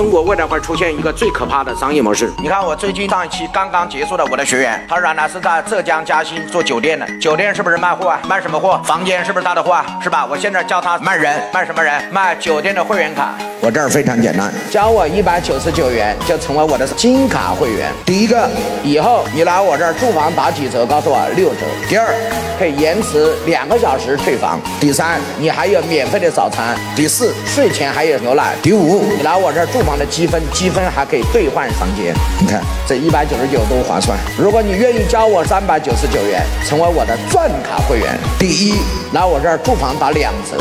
中国未来会出现一个最可怕的商业模式。你看，我最近上一期刚刚结束的我的学员，他原来是在浙江嘉兴做酒店的，酒店是不是卖货啊？卖什么货？房间是不是他的货啊？是吧？我现在教他卖人，卖什么人？卖酒店的会员卡。我这儿非常简单，交我一百九十九元就成为我的金卡会员。第一个，以后你来我这儿住房打几折？告诉我六折。第二，可以延迟两个小时退房。第三，你还有免费的早餐。第四，睡前还有牛奶。第五，你来我这儿住房的积分，积分还可以兑换房间。你看这一百九十九多划算。如果你愿意交我三百九十九元，成为我的钻卡会员，第一，来我这儿住房打两折。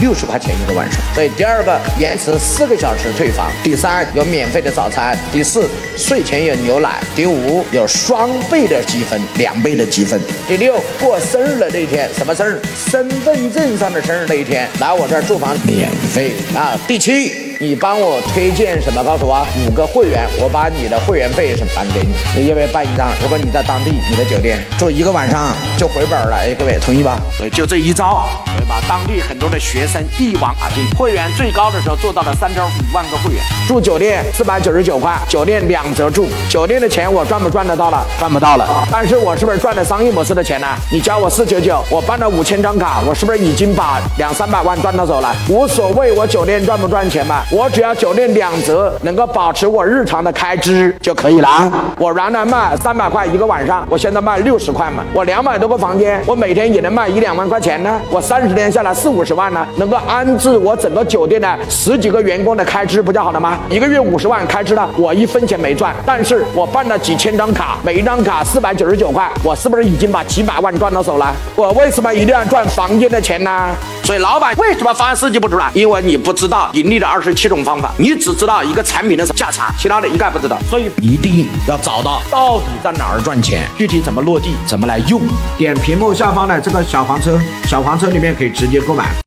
六十块钱一个晚上，所以第二个延迟四个小时退房，第三有免费的早餐，第四睡前有牛奶，第五有双倍的积分，两倍的积分，第六过生日的那一天，什么生日？身份证上的生日那一天，来我这儿住房免费啊！第七。你帮我推荐什么？告诉我五个会员，我把你的会员费什么返给你。你要不要办一张？如果你在当地，你的酒店住一个晚上就回本了。哎，各位同意吧？对，就这一招，会把当地很多的学生一网打尽。会员最高的时候做到了三点五万个会员，住酒店四百九十九块，酒店两折住，酒店的钱我赚不赚得到了？赚不到了。但是我是不是赚了商业模式的钱呢？你交我四九九，我办了五千张卡，我是不是已经把两三百万赚到手了？无所谓，我酒店赚不赚钱嘛？我只要酒店两折，能够保持我日常的开支就可以了。我原来卖三百块一个晚上，我现在卖六十块嘛。我两百多个房间，我每天也能卖一两万块钱呢。我三十天下来四五十万呢，能够安置我整个酒店的十几个员工的开支，不就好了吗？一个月五十万开支了，我一分钱没赚，但是我办了几千张卡，每一张卡四百九十九块，我是不是已经把几百万赚到手了？我为什么一定要赚房间的钱呢？所以老板为什么方案设计不出来？因为你不知道盈利的二十七种方法。你只知道一个产品的价差，其他的一概不知道，所以一定要找到到底在哪儿赚钱，具体怎么落地，怎么来用。点屏幕下方的这个小黄车，小黄车里面可以直接购买。